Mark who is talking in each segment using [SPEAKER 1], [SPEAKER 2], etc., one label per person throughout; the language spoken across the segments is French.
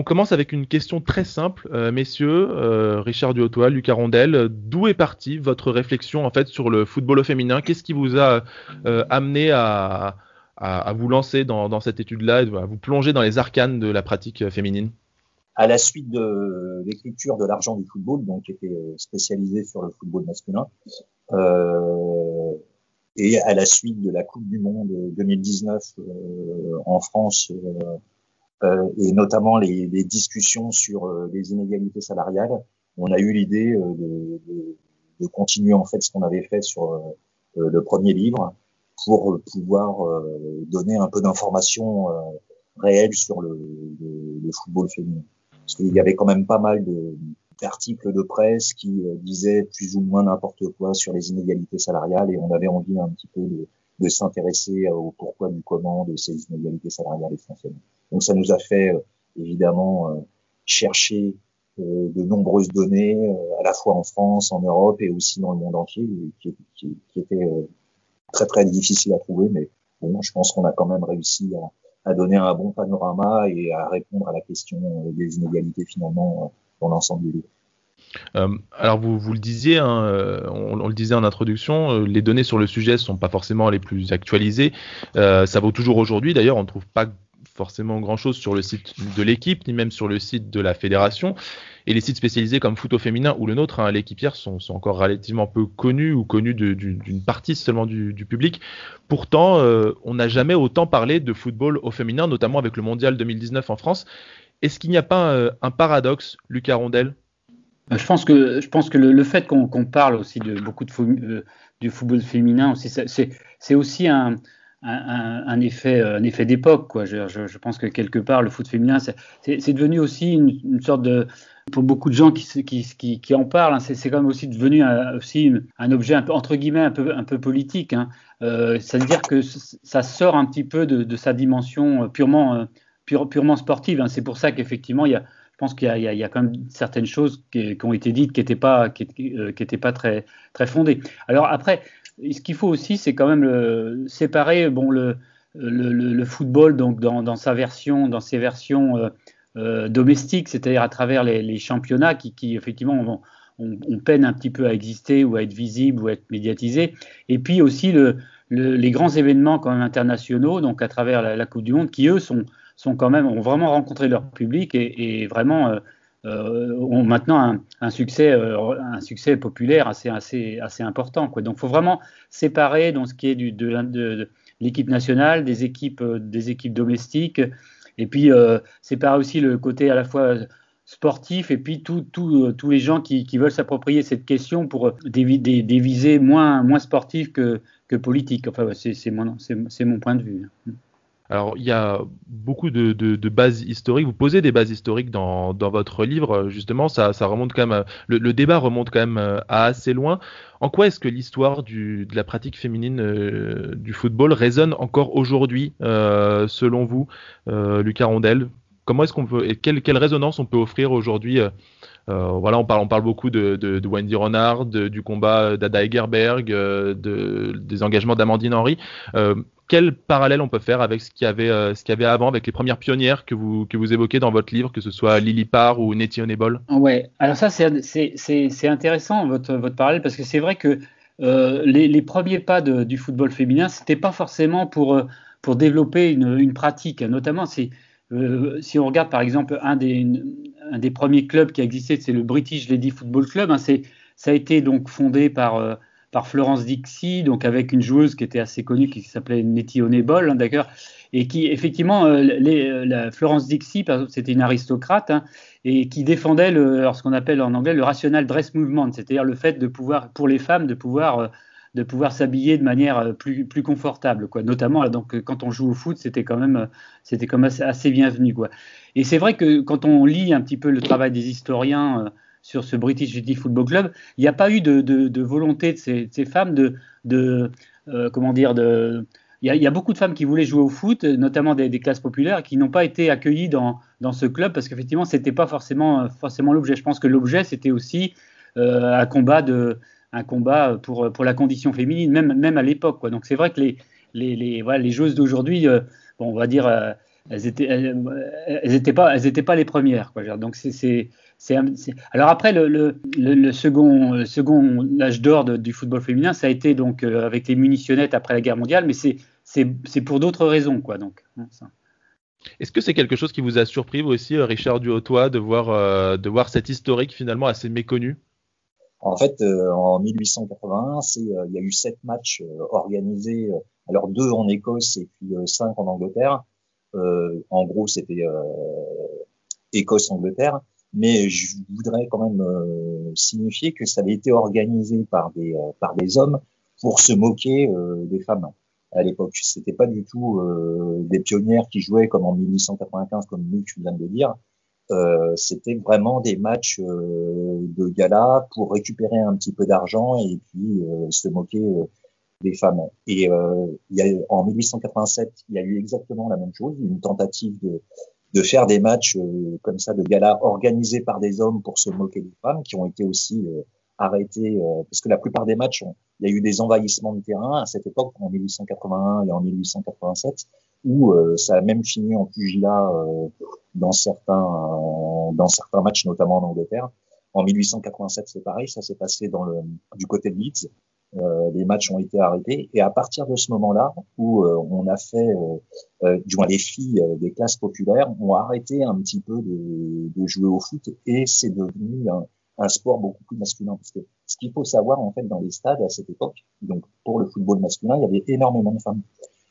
[SPEAKER 1] On commence avec une question très simple, euh, messieurs, euh, Richard Duhautois, Lucas Rondel, d'où est partie votre réflexion en fait sur le football au féminin? Qu'est-ce qui vous a euh, amené à, vous lancer dans, cette étude-là, à vous plonger dans les arcanes de la pratique féminine?
[SPEAKER 2] À la suite de l'écriture de l'argent du football, donc qui était spécialisé sur le football masculin, et à la suite de la Coupe du Monde 2019 en France et notamment les, les, discussions sur euh, les inégalités salariales, on a eu l'idée euh, de, de, de, continuer en fait ce qu'on avait fait sur le premier livre pour pouvoir donner un peu d'informations réelles sur le, le, le, football féminin. Parce qu'il y avait quand même pas mal d'articles de presse qui disaient plus ou moins n'importe quoi sur les inégalités salariales et on avait envie un petit peu de, de s'intéresser au pourquoi du comment de ces inégalités salariales essentiellement. Donc ça nous a fait euh, évidemment euh, chercher euh, de nombreuses données, à la fois en France, en Europe et aussi dans le monde entier, qui, qui, qui étaient très très difficiles à trouver, mais bon, je pense qu'on a quand même réussi à, donner un bon panorama et à répondre à la question des inégalités finalement dans l'ensemble du livre.
[SPEAKER 1] Euh, alors vous, vous, le disiez, hein, on, le disait en introduction, les données sur le sujet ne sont pas forcément les plus actualisées. Ça vaut toujours aujourd'hui. D'ailleurs, on ne trouve pas forcément grand-chose sur le site de l'équipe, ni même sur le site de la fédération. Et les sites spécialisés comme Foot au féminin ou le nôtre, hein, l'équipière, sont, encore relativement peu connus ou connus d'une partie seulement du, public. Pourtant, euh, on n'a jamais autant parlé de football au féminin, notamment avec le Mondial 2019 en France. Est-ce qu'il n'y a pas euh, un paradoxe, Lucas Rondel?
[SPEAKER 3] Euh, je pense que, je pense que le, le fait qu'on parle aussi de beaucoup de du football féminin, c'est aussi un, un, effet, un effet d'époque. Je, je, pense que quelque part, le foot féminin, c'est devenu aussi une, sorte de. Pour beaucoup de gens qui, qui, qui, en parlent, hein, c'est quand même aussi devenu un, aussi un objet un peu, entre guillemets un peu, un peu politique. Hein. Euh, C'est-à-dire que ça sort un petit peu de, sa dimension purement, euh, pure, purement sportive. Hein. C'est pour ça qu'effectivement, il y a, je pense qu'il y, y, a quand même certaines choses qui, ont été dites qui n'étaient pas, qui, euh, qui pas très, très fondées. Alors après, ce qu'il faut aussi, c'est quand même séparer bon, le, football donc dans, sa version, dans ses versions euh, euh, domestiques, c'est-à-dire à travers les, championnats qui, effectivement on, on, peine un petit peu à exister ou à être visible ou à être médiatisé, et puis aussi le, les grands événements quand même internationaux, donc à travers la, Coupe du Monde, qui eux sont, sont quand même ont vraiment rencontré leur public et, vraiment euh, ont maintenant un, succès, euh, un succès populaire assez, assez, assez important. Quoi. Donc, il faut vraiment séparer dans ce qui est de, l'équipe nationale, des équipes, euh, des équipes domestiques, et puis euh, séparer aussi le côté à la fois sportif et puis tous les gens qui, qui veulent s'approprier cette question pour des, des, des visées moins, moins sportives que, que politiques. Enfin, c'est mon, mon point de vue.
[SPEAKER 1] Alors, il y a beaucoup de, bases historiques. Vous posez des bases historiques dans, votre livre, justement. Ça, remonte quand même. Le, débat remonte quand même euh, à assez loin. En quoi est-ce que l'histoire de la pratique féminine euh, du football résonne encore aujourd'hui, euh, selon vous, Lucas Rondel? Comment est-ce qu'on peut et quelle, résonance on peut offrir aujourd'hui voilà, on parle, beaucoup de, Wendy Renard, du combat d'Ada Egerberg, de, des engagements d'Amandine Henry. Quel parallèle on peut faire avec ce qu'il y avait, euh, avant, avec les premières pionnières que vous, que vous évoquez dans votre livre, que ce soit Lily Parr ou Nettie Honeyball?
[SPEAKER 3] Ouais, alors ça c'est intéressant votre, parallèle parce que c'est vrai que euh, les, premiers pas du football féminin, c'était pas forcément pour, euh, développer une, pratique, notamment euh, si on regarde par exemple un des, un des premiers clubs qui a existé, c'est le British Lady Football Club, hein, ça a été donc fondé par euh, par Florence Dixie, donc avec une joueuse qui était assez connue qui s'appelait Nettie Honeyball, hein, d'accord, et qui effectivement, euh, euh, Florence Dixie, c'était une aristocrate hein, et qui défendait ce qu'on appelle en anglais le rational dress movement, c'est-à-dire le fait de pouvoir, pour les femmes, de pouvoir de pouvoir s'habiller de manière euh, plus, plus confortable, quoi. Notamment, donc, quand on joue au foot, c'était quand même, c'était quand assez, bienvenu, quoi. Et c'est vrai que quand on lit un petit peu le travail des historiens, sur ce British City Football Club, il n'y a pas eu de, volonté de ces, femmes de, euh, comment dire, de, il y, a, beaucoup de femmes qui voulaient jouer au foot, notamment des, classes populaires, qui n'ont pas été accueillies dans, dans ce club parce qu'effectivement, c'était pas forcément, forcément l'objet. Je pense que l'objet, c'était aussi euh, un combat de, un combat pour, pour la condition féminine, même, même à l'époque. Donc c'est vrai que les, les, les, voilà, les joueuses d'aujourd'hui, euh, bon, on va dire, euh, elles étaient, elles, pas, pas les premières. Quoi. Donc c'est, alors après le, le, le, second, second âge d'or du football féminin, ça a été donc avec les munitionnettes après la guerre mondiale, mais c'est, pour d'autres raisons, quoi. Donc. Hein,
[SPEAKER 1] Est-ce que c'est quelque chose qui vous a surpris vous aussi, Richard Duhautois, de voir, de voir cet historique finalement assez méconnu?
[SPEAKER 2] En fait, euh, en 1881, c'est euh, il y a eu sept matchs euh, organisés, alors deux en Écosse et puis cinq en Angleterre. en gros, c'était Écosse-Angleterre. Mais je voudrais quand même signifier que ça avait été organisé par des par des hommes pour se moquer des femmes à l'époque. C'était pas du tout des pionnières qui jouaient comme en 1895, comme nous tu de le dire. Euh, c'était vraiment des matchs euh, de gala pour récupérer un petit peu d'argent et puis euh, se moquer des femmes. Et a, en 1887, il y a eu exactement la même chose, une tentative de, faire des matchs comme ça de gala organisés par des hommes pour se moquer des femmes, qui ont été aussi arrêtés, parce que la plupart des matchs, il y a eu des envahissements de terrain à cette époque, en 1881 et en 1887, où ça a même fini en pugilat dans certains euh, dans certains matchs, notamment en Angleterre. En 1887, c'est pareil, ça s'est passé dans le du côté de Leeds. Euh, les matchs ont été arrêtés et à partir de ce moment-là, où euh, on a fait, euh, du moins les filles des classes populaires ont arrêté un petit peu de, de jouer au foot et c'est devenu un, un, sport beaucoup plus masculin. Parce que ce qu'il faut savoir en fait dans les stades à cette époque, donc pour le football masculin, il y avait énormément de femmes.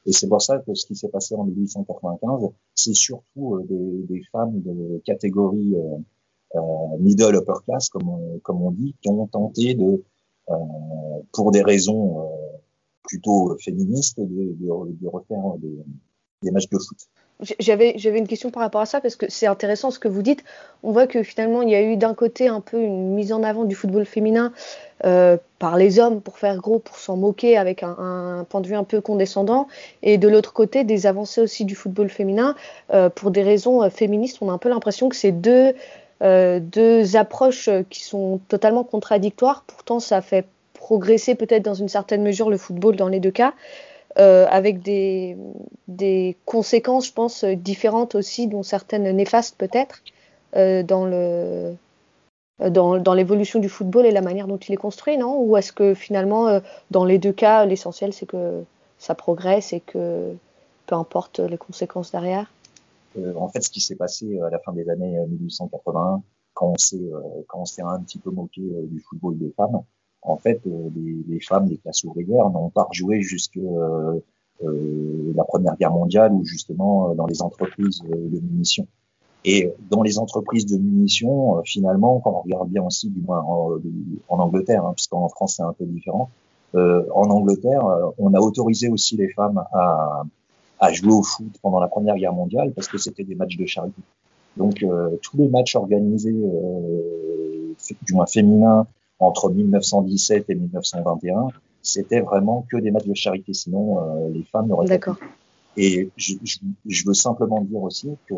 [SPEAKER 2] Et c'est pour ça que ce qui s'est passé en 1895, c'est surtout euh, des, des, femmes de catégorie euh, euh, middle upper class, comme on, dit, qui ont tenté de, euh, pour des raisons euh, plutôt féministes, de, refaire des, des matchs de foot.
[SPEAKER 4] J'avais, j'avais une question par rapport à ça parce que c'est intéressant ce que vous dites. On voit que finalement il y a eu d'un côté un peu une mise en avant du football féminin euh, par les hommes pour faire gros, pour s'en moquer avec un, point de vue un peu condescendant, et de l'autre côté des avancées aussi du football féminin euh, pour des raisons euh, féministes. On a un peu l'impression que c'est deux, euh, deux approches qui sont totalement contradictoires. Pourtant ça fait progresser peut-être dans une certaine mesure le football dans les deux cas euh, avec des, conséquences, je pense, différentes aussi, dont certaines néfastes peut-être, euh, dans dans, l'évolution du football et la manière dont il est construit, non? Ou est-ce que finalement, dans les deux cas, l'essentiel c'est que ça progresse et que peu importe les conséquences derrière?
[SPEAKER 2] Euh, En fait, ce qui s'est passé à la fin des années 1880, quand on s'est quand on s'est un petit peu moqué du football des femmes, en fait, euh, les, femmes des classes ouvrières n'ont pas rejoué jusque euh, euh, la Première Guerre mondiale ou justement dans les entreprises de munitions. Et dans les entreprises de munitions, finalement, quand on regarde bien aussi, du moins en, Angleterre, hein, puisqu'en France c'est un peu différent, euh, en Angleterre, on a autorisé aussi les femmes à, à, jouer au foot pendant la Première Guerre mondiale parce que c'était des matchs de charité. Donc euh, tous les matchs organisés, euh, du moins féminins, entre 1917 et 1921, c'était vraiment que des matchs de charité. Sinon, euh, les femmes n'auraient
[SPEAKER 4] pas.
[SPEAKER 2] Et je, je, je, veux simplement dire aussi que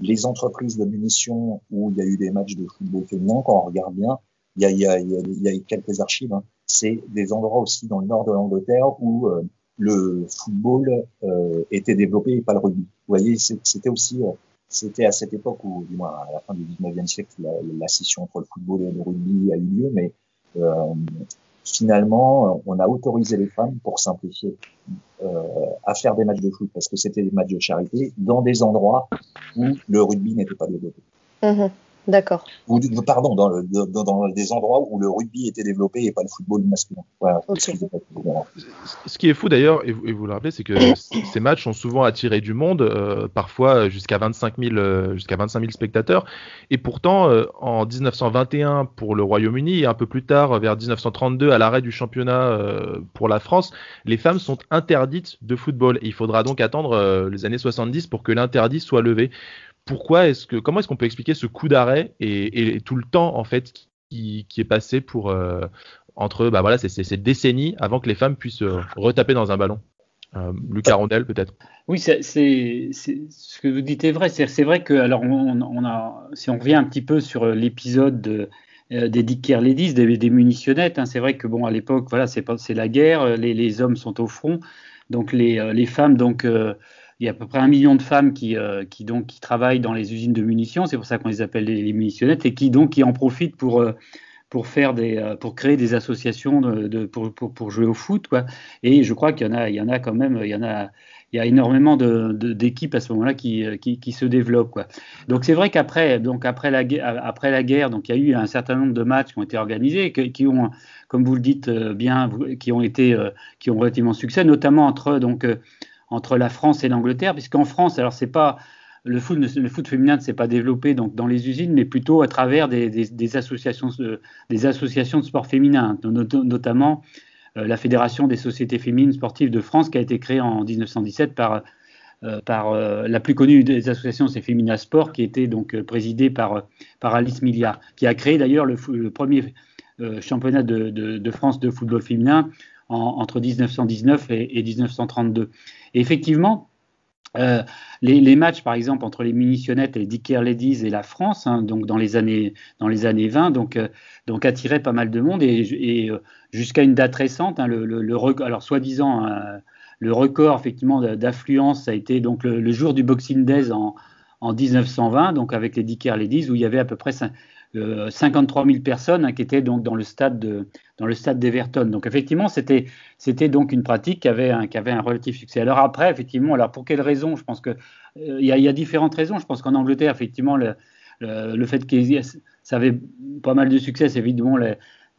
[SPEAKER 2] les entreprises de munitions où il y a eu des matchs de football féminin, quand on regarde bien, il y a, il y a, il y a quelques archives. Hein, c'est des endroits aussi dans le nord de l'Angleterre où euh, le football euh, était développé et pas le rugby. Vous voyez, c'était aussi euh, c'était à cette époque où, du moins à la fin du 19e siècle, la, la, scission entre le football et le rugby a eu lieu, mais euh, finalement, on a autorisé les femmes, pour simplifier, euh, à faire des matchs de foot parce que c'était des matchs de charité dans des endroits où le rugby n'était pas développé.
[SPEAKER 4] Mmh. D'accord.
[SPEAKER 2] Ou, pardon, dans, le, dans, dans, des endroits où le rugby était développé et pas le football masculin. Voilà,
[SPEAKER 4] okay.
[SPEAKER 1] Ce qui est fou d'ailleurs, et vous, et vous le rappelez, c'est que ces matchs ont souvent attiré du monde, euh, parfois jusqu'à 25 000 euh, jusqu'à 25 000 spectateurs. Et pourtant, euh, en 1921 pour le Royaume-Uni et un peu plus tard, vers 1932, à l'arrêt du championnat euh, pour la France, les femmes sont interdites de football. Et il faudra donc attendre euh, les années 70 pour que l'interdit soit levé pourquoi est-ce que comment est-ce qu'on peut expliquer ce coup d'arrêt et, tout le temps en fait qui, est passé pour euh, entre bah voilà ces, décennies avant que les femmes puissent euh, retaper dans un ballon. Euh, Lucas Rondel peut-être.
[SPEAKER 3] Oui c'est ce que vous dites est vrai. C'est vrai que alors si on revient un petit peu sur l'épisode de des Dick Ladies, des, des munitionnettes. Hein, c'est vrai que bon, à l'époque, voilà, c'est la guerre, les, hommes sont au front, donc les, les femmes donc euh, il y a à peu près un million de femmes qui, qui, donc, qui travaillent dans les usines de munitions, c'est pour ça qu'on les appelle les, munitionnettes, et qui donc qui en profitent pour, pour, faire des, pour créer des associations de, pour, pour, jouer au foot. Quoi. Et je crois qu'il y, en a, y en a quand même, il y en a, il y a énormément d'équipes à ce moment-là qui, qui, qui, se développent. Quoi. Donc c'est vrai qu'après après la, guerre, donc il y a eu un certain nombre de matchs qui ont été organisés, qui ont comme vous le dites euh, bien, qui ont été, euh, qui ont relativement succès, notamment entre donc euh, entre la France et l'Angleterre, puisqu'en France, alors c'est pas le foot, féminin ne s'est pas développé donc dans les usines, mais plutôt à travers des, associations, des associations de sport féminin, notamment la Fédération des sociétés féminines sportives de France, qui a été créée en 1917 par par la plus connue des associations, c'est Femina Sport, qui était donc présidée par, Alice Milliard, qui a créé d'ailleurs le, premier euh, championnat de, France de football féminin entre 1919 et, 1932. Et effectivement, euh, les, matchs, par exemple, entre les munitionnettes et les Dicker Ladies et la France, hein, donc dans les années dans les années 20, donc euh, donc attiraient pas mal de monde et, jusqu'à une date récente, hein, le, alors soi-disant le record effectivement d'affluence a été donc le, jour du Boxing Days en, en 1920, donc avec les Dicker Ladies où il y avait à peu près 53 000 personnes hein, qui étaient donc dans le stade de, dans le stade d'Everton. Donc effectivement, c'était c'était donc une pratique qui avait un qui avait un relatif succès. Alors après, effectivement, alors pour quelles raisons Je pense que euh, il y, a différentes raisons. Je pense qu'en Angleterre, effectivement, le, le, fait que ça avait pas mal de succès, c'est évidemment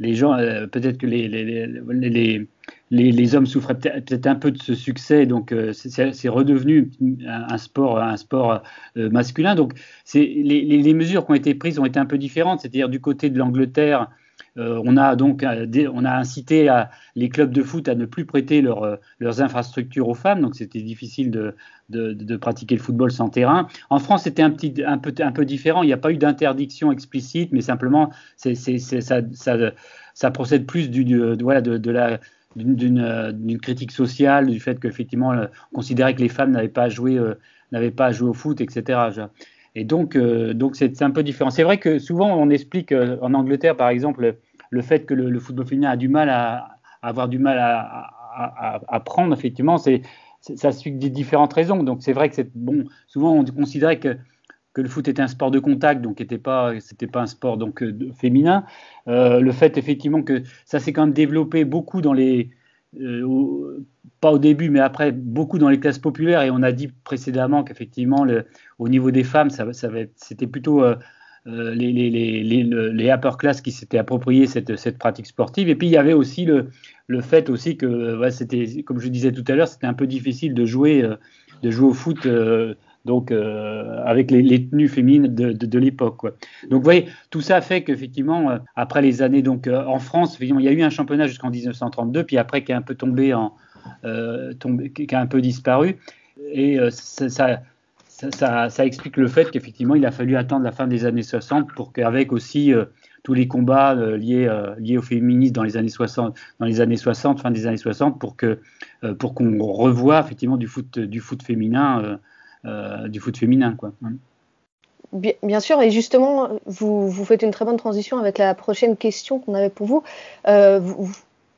[SPEAKER 3] les gens, euh, peut-être que les, les, les, les, hommes souffraient peut-être un peu de ce succès, donc euh, c'est redevenu un, sport, un sport euh, masculin. Donc les, mesures qui ont été prises ont été un peu différentes, c'est-à-dire du côté de l'Angleterre, euh, on a donc on a incité les clubs de foot à ne plus prêter leurs infrastructures aux femmes, donc c'était difficile de, pratiquer le football sans terrain. En France, c'était un, un, peu, un peu différent. Il n'y a pas eu d'interdiction explicite, mais simplement ça, ça, procède plus du, voilà, de, la d'une critique sociale, du fait qu'effectivement, euh, on considérait que les femmes n'avaient pas à jouer, euh, pas à jouer au foot, etc. Et donc, donc c'est un peu différent. C'est vrai que souvent, on explique en Angleterre, par exemple, le fait que le, football féminin a du mal à, avoir du mal à, à, prendre, effectivement, c'est ça suit des différentes raisons. Donc, c'est vrai que c'est bon. Souvent, on considérait que que le foot était un sport de contact, donc n'était pas, c'était pas un sport donc euh, féminin. Euh, le fait effectivement que ça s'est quand même développé beaucoup dans les, euh, pas au début, mais après beaucoup dans les classes populaires. Et on a dit précédemment qu'effectivement, au niveau des femmes, ça, ça c'était plutôt les, les, upper class qui s'étaient approprié cette, pratique sportive. Et puis il y avait aussi le, fait aussi que, c'était, comme je disais tout à l'heure, c'était un peu difficile de jouer, de jouer au foot donc euh, avec les, tenues féminines de, l'époque. Donc vous voyez, tout ça fait qu'effectivement, euh, après les années, donc euh, en France, il y a eu un championnat jusqu'en 1932, puis après qui a un peu tombé en, tombé, qui a un peu disparu, et ça, ça, explique le fait qu'effectivement, il a fallu attendre la fin des années 60 pour qu'avec aussi tous les combats liés, liés au féminisme dans les années 60, dans les années 60, fin des années 60, pour que pour qu'on revoie effectivement du foot du foot féminin euh, du foot féminin.
[SPEAKER 4] Bien, sûr, et justement, vous, faites une très bonne transition avec la prochaine question qu'on avait pour vous. Euh,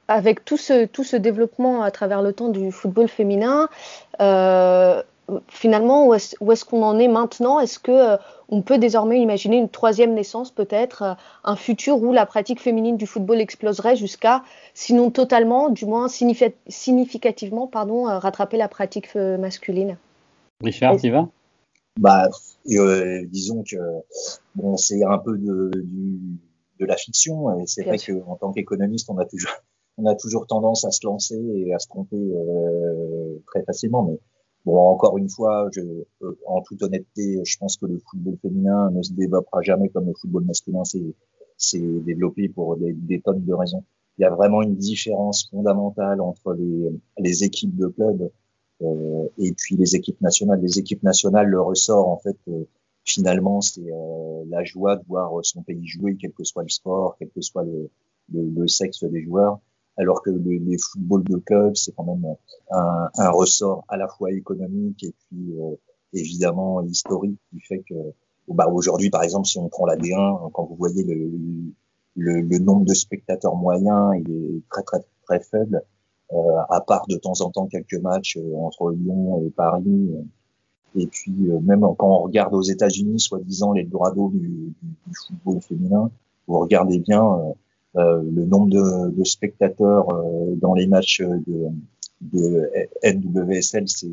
[SPEAKER 4] avec tout ce, développement à travers le temps du football féminin, euh, finalement, où est-ce qu'on en est maintenant? Est-ce que on peut désormais imaginer une troisième naissance, peut-être un futur où la pratique féminine du football exploserait jusqu'à, sinon totalement, du moins significativement, pardon, rattraper la pratique masculine?
[SPEAKER 3] Richard, tu vas?
[SPEAKER 2] Bah, euh, disons que bon, c'est un peu de, de la fiction et c'est vrai qu'en tant qu'économiste, on a toujours on a toujours tendance à se lancer et à se tromper euh, très facilement. Mais bon, encore une fois, je, euh, en toute honnêteté, je pense que le football féminin ne se développera jamais comme le football masculin s'est développé pour des, des, tonnes de raisons. Il y a vraiment une différence fondamentale entre les, les équipes de clubs et puis les équipes nationales. Les équipes nationales, le ressort, en fait, euh, finalement, c'est euh, la joie de voir son pays jouer, quel que soit le sport, quel que soit le, sexe des joueurs. Alors que les, footballs de club, c'est quand même un, ressort à la fois économique et puis évidemment historique qui fait que bah, aujourd'hui, par exemple, si on prend la D1, quand vous voyez le, le, le nombre de spectateurs moyens, il est très très très faible. À part de temps en temps quelques matchs entre Lyon et Paris. Et puis même quand on regarde aux États-Unis, soi-disant les Dorados du, du, football féminin, vous regardez bien le nombre de, spectateurs dans les matchs de, NWSL, c'est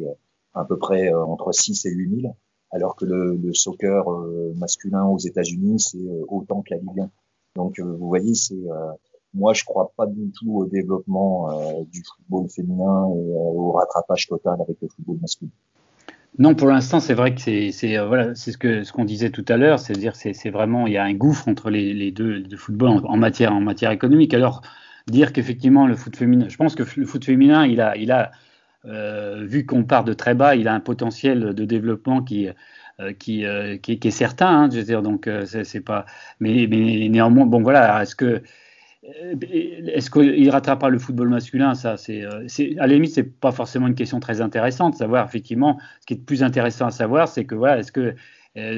[SPEAKER 2] à peu près entre 6 et 8 000 alors que le, le soccer euh, masculin aux États-Unis, c'est euh, autant que la Ligue 1. Donc, euh, vous voyez, c'est moi, je crois pas du tout au développement du football féminin et au rattrapage total avec le football masculin.
[SPEAKER 3] Non, pour l'instant, c'est vrai que c'est voilà, c'est ce que ce qu'on disait tout à l'heure, c'est-à-dire c'est vraiment il y a un gouffre entre les, les deux de football en, matière en matière économique. Alors dire qu'effectivement le foot féminin, je pense que le foot féminin, il a il a euh, vu qu'on part de très bas, il a un potentiel de développement qui, euh, qui, euh, qui, est certain. Hein, dire, donc c'est pas. Mais, mais, néanmoins, bon voilà, est-ce que est-ce qu'il rattrapera le football masculin Ça, c'est, à la limite, c'est pas forcément une question très intéressante. Savoir effectivement, ce qui est plus intéressant à savoir, c'est que voilà, est-ce que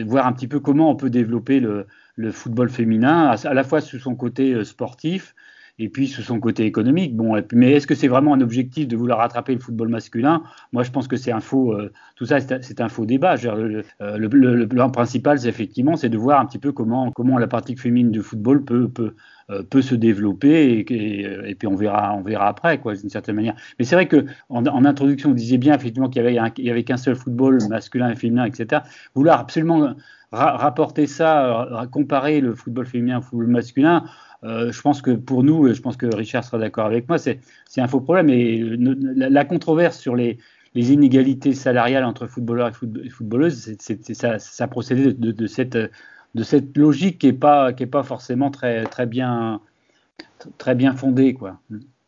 [SPEAKER 3] voir un petit peu comment on peut développer le, football féminin, à, la fois sous son côté sportif, et puis sous son côté économique. Bon, mais est-ce que c'est vraiment un objectif de vouloir rattraper le football masculin? Moi, je pense que c'est un faux. Euh, tout ça, c'est un faux débat. le, plan principal, c'est effectivement, c'est de voir un petit peu comment la pratique féminine du football peut euh, peut se développer et, et, puis on verra on verra après quoi d'une certaine manière. Mais c'est vrai que en, introduction vous disiez bien effectivement qu'il y avait il y avait qu'un seul football masculin et féminin etc vouloir absolument rapporter ça euh, comparer le football féminin au football masculin euh, je pense que pour nous, et je pense que Richard sera d'accord avec moi, c'est un faux problème. Et la, controverse sur les, les, inégalités salariales entre footballeurs et footballeuses, ça, ça procédait de, de, cette, de cette logique qui n'est pas, pas forcément très, très, bien, très bien fondée. Quoi.